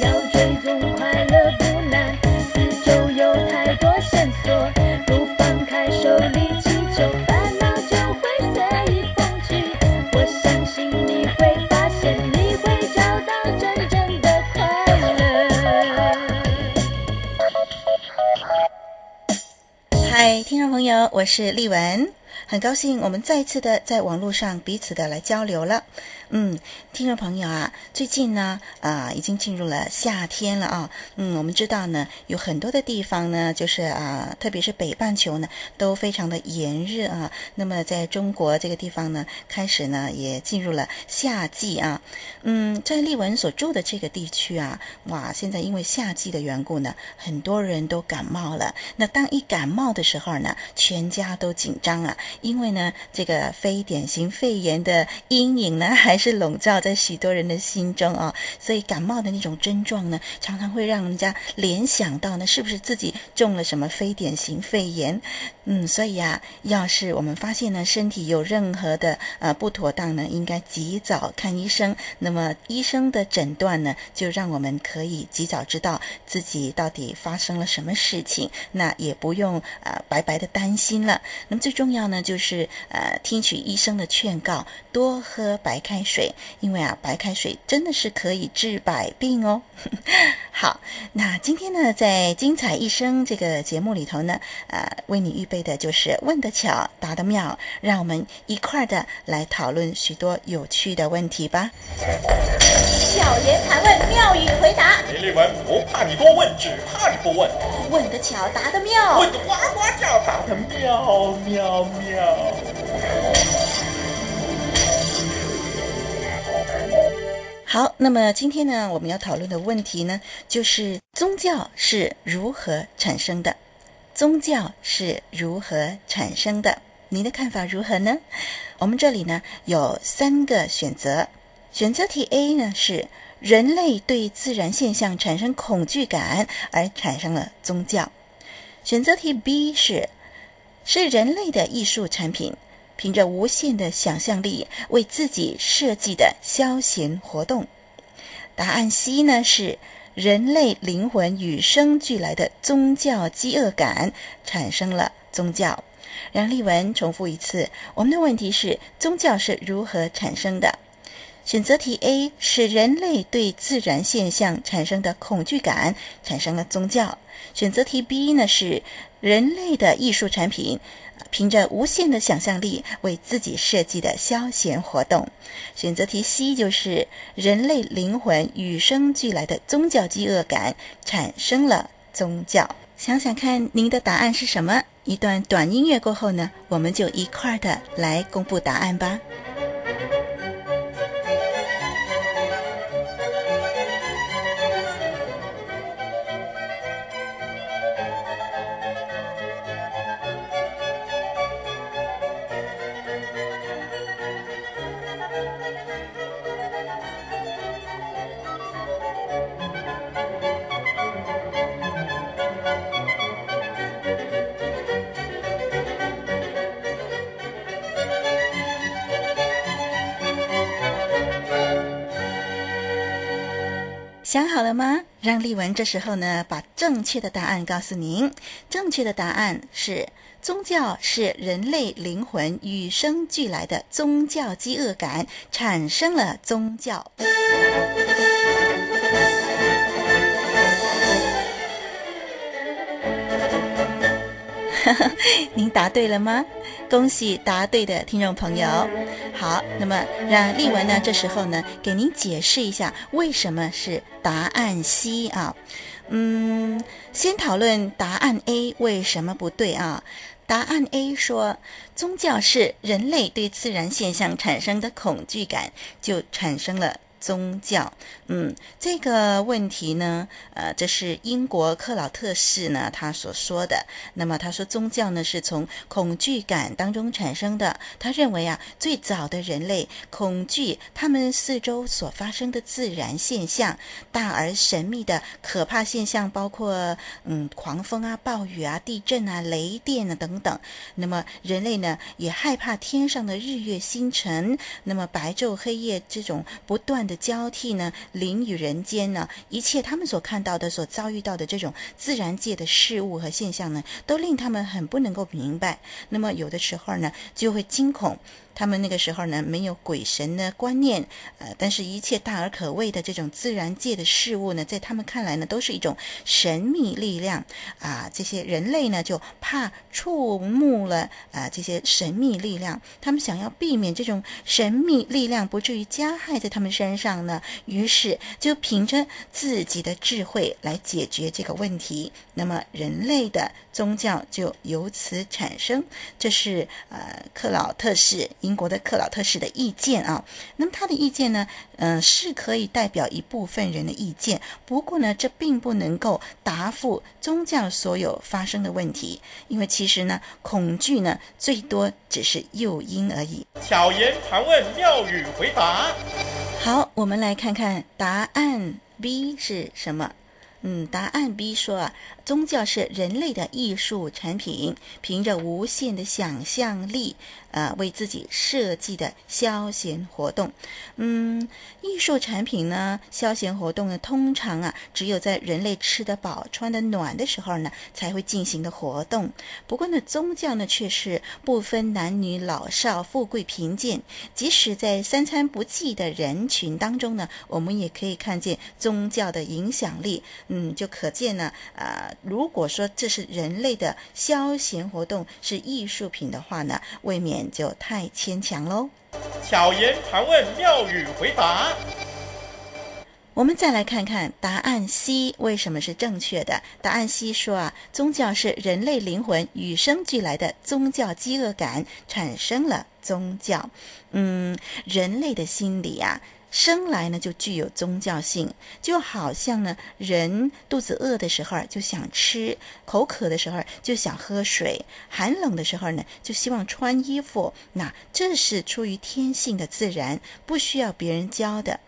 要追踪快乐不难，四周有太多线索。不放开手，力气就烦恼就会随意风去。我相信你会发现，你会找到真正的快乐。嗨，听众朋友，我是丽雯，很高兴我们再次的在网络上彼此的来交流了。嗯，听众朋友啊，最近呢，啊、已经进入了夏天了啊。嗯，我们知道呢，有很多的地方呢，就是啊、特别是北半球呢，都非常的炎热啊。那么在中国这个地方呢，开始呢，也进入了夏季啊。嗯，在丽文所住的这个地区啊，哇，现在因为夏季的缘故呢，很多人都感冒了。那当一感冒的时候呢，全家都紧张啊，因为呢，这个非典型肺炎的阴影呢，还还是笼罩在许多人的心中啊，所以感冒的那种症状呢，常常会让人家联想到呢，是不是自己中了什么非典型肺炎？嗯，所以啊，要是我们发现呢，身体有任何的呃不妥当呢，应该及早看医生。那么医生的诊断呢，就让我们可以及早知道自己到底发生了什么事情，那也不用呃白白的担心了。那么最重要呢，就是呃听取医生的劝告，多喝白开水，因为啊白开水真的是可以治百病哦。好，那今天呢，在精彩一生这个节目里头呢，呃为你预备。的，就是问得巧，答得妙，让我们一块儿的来讨论许多有趣的问题吧。巧言盘问，妙语回答。林丽文不怕你多问，只怕你不问。问得巧，答得妙。问得呱呱叫，答得妙妙妙。好，那么今天呢，我们要讨论的问题呢，就是宗教是如何产生的。宗教是如何产生的？您的看法如何呢？我们这里呢有三个选择。选择题 A 呢是人类对自然现象产生恐惧感而产生了宗教。选择题 B 是是人类的艺术产品，凭着无限的想象力为自己设计的消闲活动。答案 C 呢是。人类灵魂与生俱来的宗教饥饿感产生了宗教。让丽文重复一次，我们的问题是：宗教是如何产生的？选择题 A 是人类对自然现象产生的恐惧感产生了宗教。选择题 B 呢是人类的艺术产品。凭着无限的想象力为自己设计的消闲活动，选择题 C 就是人类灵魂与生俱来的宗教饥饿感产生了宗教。想想看，您的答案是什么？一段短音乐过后呢，我们就一块儿的来公布答案吧。想好了吗？让丽文这时候呢，把正确的答案告诉您。正确的答案是：宗教是人类灵魂与生俱来的宗教饥饿感产生了宗教。您答对了吗？恭喜答对的听众朋友。好，那么让丽文呢，这时候呢，给您解释一下为什么是答案 C 啊。嗯，先讨论答案 A 为什么不对啊？答案 A 说，宗教是人类对自然现象产生的恐惧感，就产生了宗教。嗯，这个问题呢，呃，这是英国克劳特士呢他所说的。那么他说，宗教呢是从恐惧感当中产生的。他认为啊，最早的人类恐惧他们四周所发生的自然现象，大而神秘的可怕现象，包括嗯狂风啊、暴雨啊、地震啊、雷电啊等等。那么人类呢也害怕天上的日月星辰，那么白昼黑夜这种不断的交替呢。灵与人间呢，一切他们所看到的、所遭遇到的这种自然界的事物和现象呢，都令他们很不能够明白。那么有的时候呢，就会惊恐。他们那个时候呢，没有鬼神的观念，呃，但是一切大而可畏的这种自然界的事物呢，在他们看来呢，都是一种神秘力量啊。这些人类呢，就怕触目了啊，这些神秘力量，他们想要避免这种神秘力量不至于加害在他们身上呢，于是就凭着自己的智慧来解决这个问题。那么人类的宗教就由此产生。这是呃，克劳特士。英国的克劳特士的意见啊，那么他的意见呢，嗯、呃，是可以代表一部分人的意见，不过呢，这并不能够答复宗教所有发生的问题，因为其实呢，恐惧呢，最多只是诱因而已。巧言盘问，妙语回答。好，我们来看看答案 B 是什么。嗯，答案 B 说啊，宗教是人类的艺术产品，凭着无限的想象力，呃，为自己设计的消闲活动。嗯，艺术产品呢，消闲活动呢，通常啊，只有在人类吃得饱、穿得暖的时候呢，才会进行的活动。不过呢，宗教呢，却是不分男女老少、富贵贫贱，即使在三餐不济的人群当中呢，我们也可以看见宗教的影响力。嗯，就可见呢，啊、如果说这是人类的消闲活动，是艺术品的话呢，未免就太牵强喽。巧言盘问，妙语回答。我们再来看看答案 C 为什么是正确的。答案 C 说啊，宗教是人类灵魂与生俱来的宗教饥饿感产生了宗教。嗯，人类的心理啊。生来呢就具有宗教性，就好像呢人肚子饿的时候就想吃，口渴的时候就想喝水，寒冷的时候呢就希望穿衣服，那这是出于天性的自然，不需要别人教的。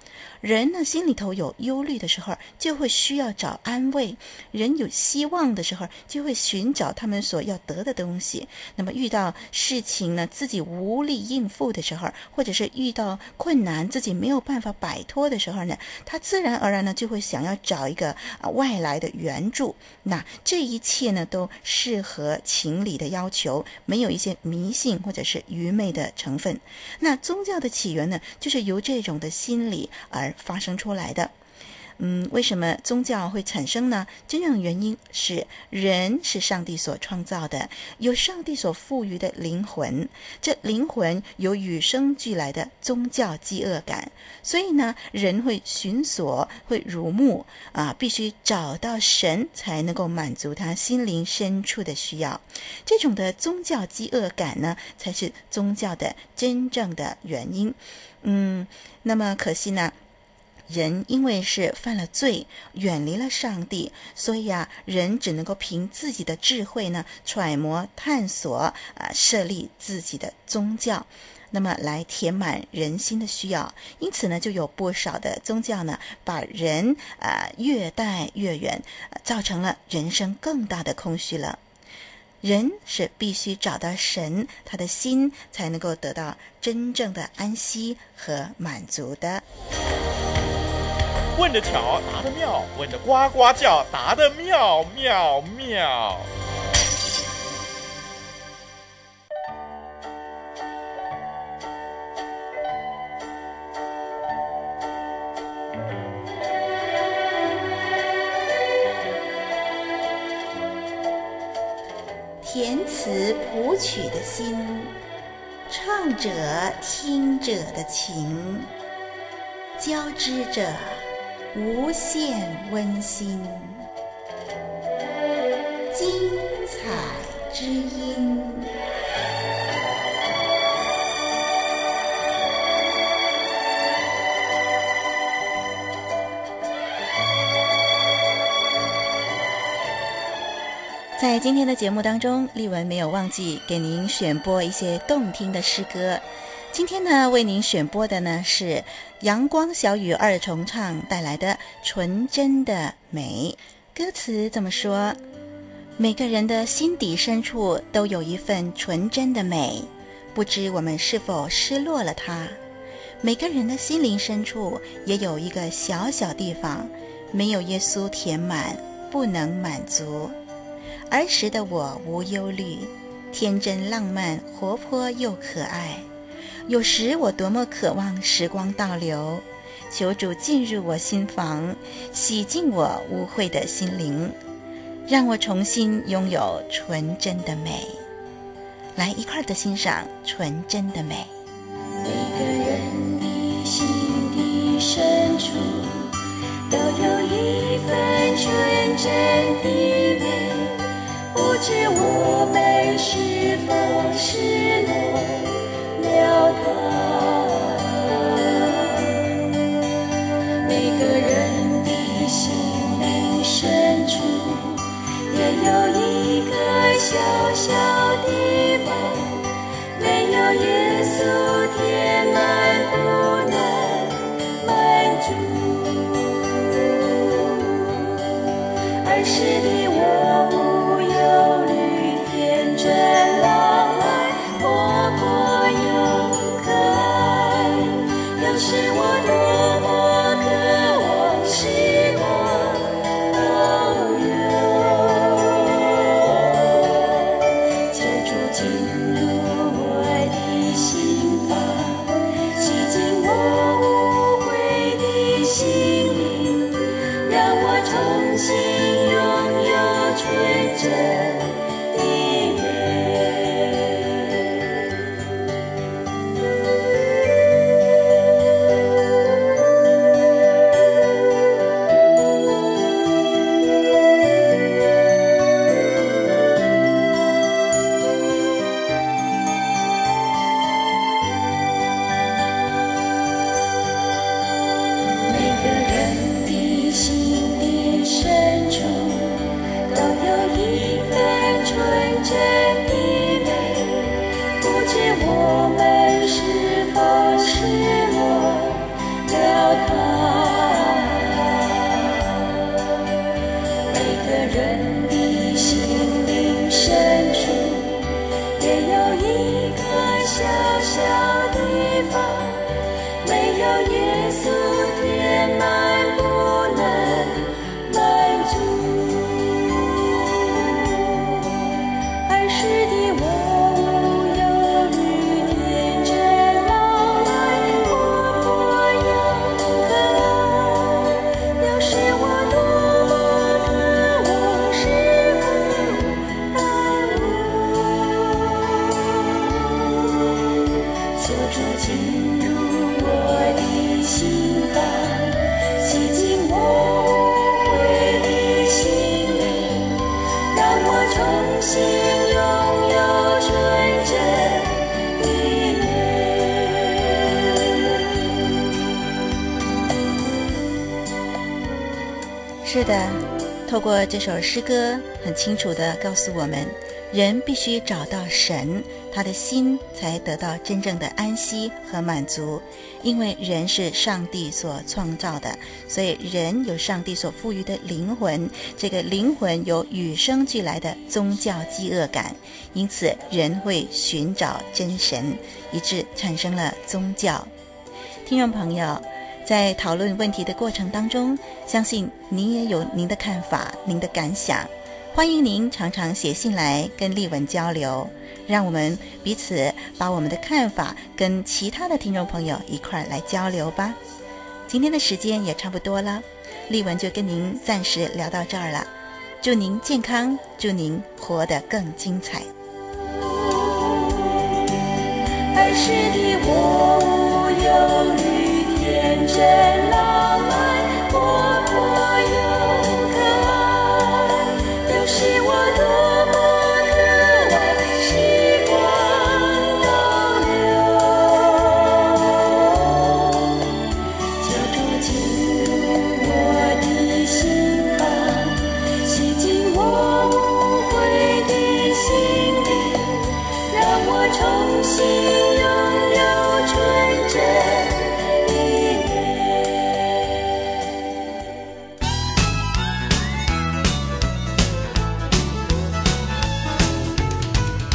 人呢，心里头有忧虑的时候，就会需要找安慰；人有希望的时候，就会寻找他们所要得的东西。那么遇到事情呢，自己无力应付的时候，或者是遇到困难自己没有办法摆脱的时候呢，他自然而然呢就会想要找一个啊外来的援助。那这一切呢，都适合情理的要求，没有一些迷信或者是愚昧的成分。那宗教的起源呢，就是由这种的心理而发生出来的，嗯，为什么宗教会产生呢？真正原因是人是上帝所创造的，有上帝所赋予的灵魂，这灵魂有与生俱来的宗教饥饿感，所以呢，人会寻索，会瞩目啊，必须找到神才能够满足他心灵深处的需要。这种的宗教饥饿感呢，才是宗教的真正的原因。嗯，那么可惜呢。人因为是犯了罪，远离了上帝，所以啊，人只能够凭自己的智慧呢，揣摩探索啊，设立自己的宗教，那么来填满人心的需要。因此呢，就有不少的宗教呢，把人啊越带越远，造成了人生更大的空虚了。人是必须找到神，他的心才能够得到真正的安息和满足的。问得巧，答得妙；问得呱呱叫，答得妙妙妙。填词谱曲的心，唱者听者的情，交织着。无限温馨。精彩之音。在今天的节目当中丽雯没有忘记给您选播一些动听的诗歌。今天呢，为您选播的呢是阳光小雨二重唱带来的《纯真的美》。歌词这么说：每个人的心底深处都有一份纯真的美，不知我们是否失落了它。每个人的心灵深处也有一个小小地方，没有耶稣填满，不能满足。儿时的我无忧虑，天真浪漫，活泼又可爱。有时我多么渴望时光倒流，求主进入我心房，洗净我污秽的心灵，让我重新拥有纯真的美。来一块儿的欣赏纯真的美。每个人的心底深处，都有一份纯真的美。不知我们是否失落了他？每个人的心灵深处，也有一个小小地方，没有耶稣这首诗歌，很清楚地告诉我们，人必须找到神，他的心才得到真正的安息和满足。因为人是上帝所创造的，所以人有上帝所赋予的灵魂，这个灵魂有与生俱来的宗教饥饿感，因此人会寻找真神，以致产生了宗教。听众朋友。在讨论问题的过程当中，相信您也有您的看法、您的感想。欢迎您常常写信来跟丽文交流，让我们彼此把我们的看法跟其他的听众朋友一块儿来交流吧。今天的时间也差不多了，丽文就跟您暂时聊到这儿了。祝您健康，祝您活得更精彩。儿时的我无忧谁。浪漫，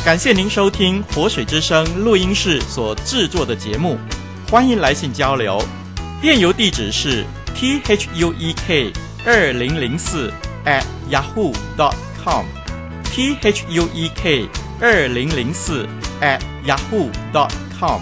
感谢您收听活水之声录音室所制作的节目，欢迎来信交流。电邮地址是 t h u e k 二零零四 at yahoo dot com t h u e k 二零零四 at yahoo dot com。